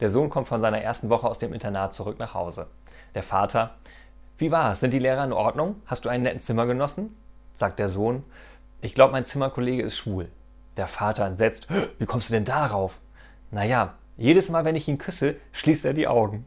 Der Sohn kommt von seiner ersten Woche aus dem Internat zurück nach Hause. Der Vater, wie war's? Sind die Lehrer in Ordnung? Hast du einen netten Zimmergenossen? Sagt der Sohn, ich glaube, mein Zimmerkollege ist schwul. Der Vater entsetzt, wie kommst du denn darauf? Naja, jedes Mal, wenn ich ihn küsse, schließt er die Augen.